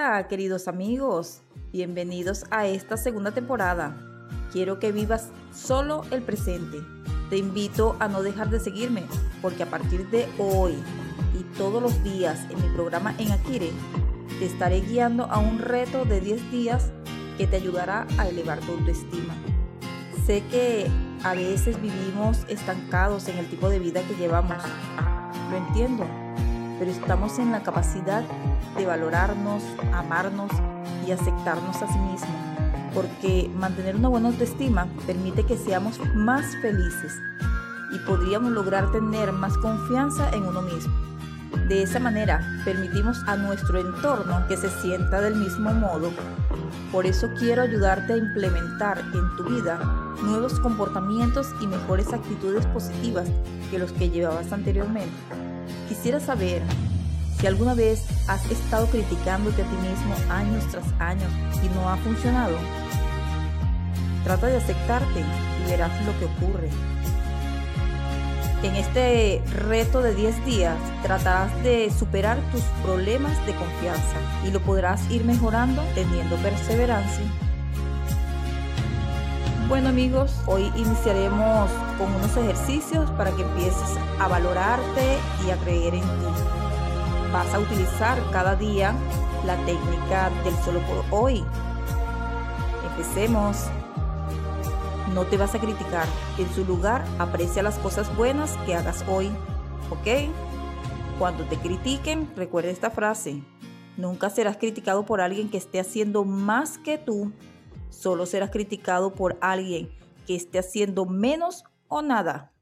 Hola queridos amigos, bienvenidos a esta segunda temporada. Quiero que vivas solo el presente. Te invito a no dejar de seguirme porque a partir de hoy y todos los días en mi programa en Akire te estaré guiando a un reto de 10 días que te ayudará a elevar tu autoestima. Sé que a veces vivimos estancados en el tipo de vida que llevamos. Lo entiendo, pero estamos en la capacidad de valorarnos, amarnos y aceptarnos a sí mismos, porque mantener una buena autoestima permite que seamos más felices y podríamos lograr tener más confianza en uno mismo. De esa manera, permitimos a nuestro entorno que se sienta del mismo modo. Por eso quiero ayudarte a implementar en tu vida nuevos comportamientos y mejores actitudes positivas que los que llevabas anteriormente. Quisiera saber si alguna vez has estado criticándote a ti mismo años tras años y no ha funcionado. Trata de aceptarte y verás lo que ocurre. En este reto de 10 días tratarás de superar tus problemas de confianza y lo podrás ir mejorando teniendo perseverancia. Bueno amigos, hoy iniciaremos con unos ejercicios para que empieces a valorarte y a creer en ti. Vas a utilizar cada día la técnica del solo por hoy. Empecemos. No te vas a criticar. En su lugar, aprecia las cosas buenas que hagas hoy. ¿Ok? Cuando te critiquen, recuerda esta frase. Nunca serás criticado por alguien que esté haciendo más que tú Solo serás criticado por alguien que esté haciendo menos o nada.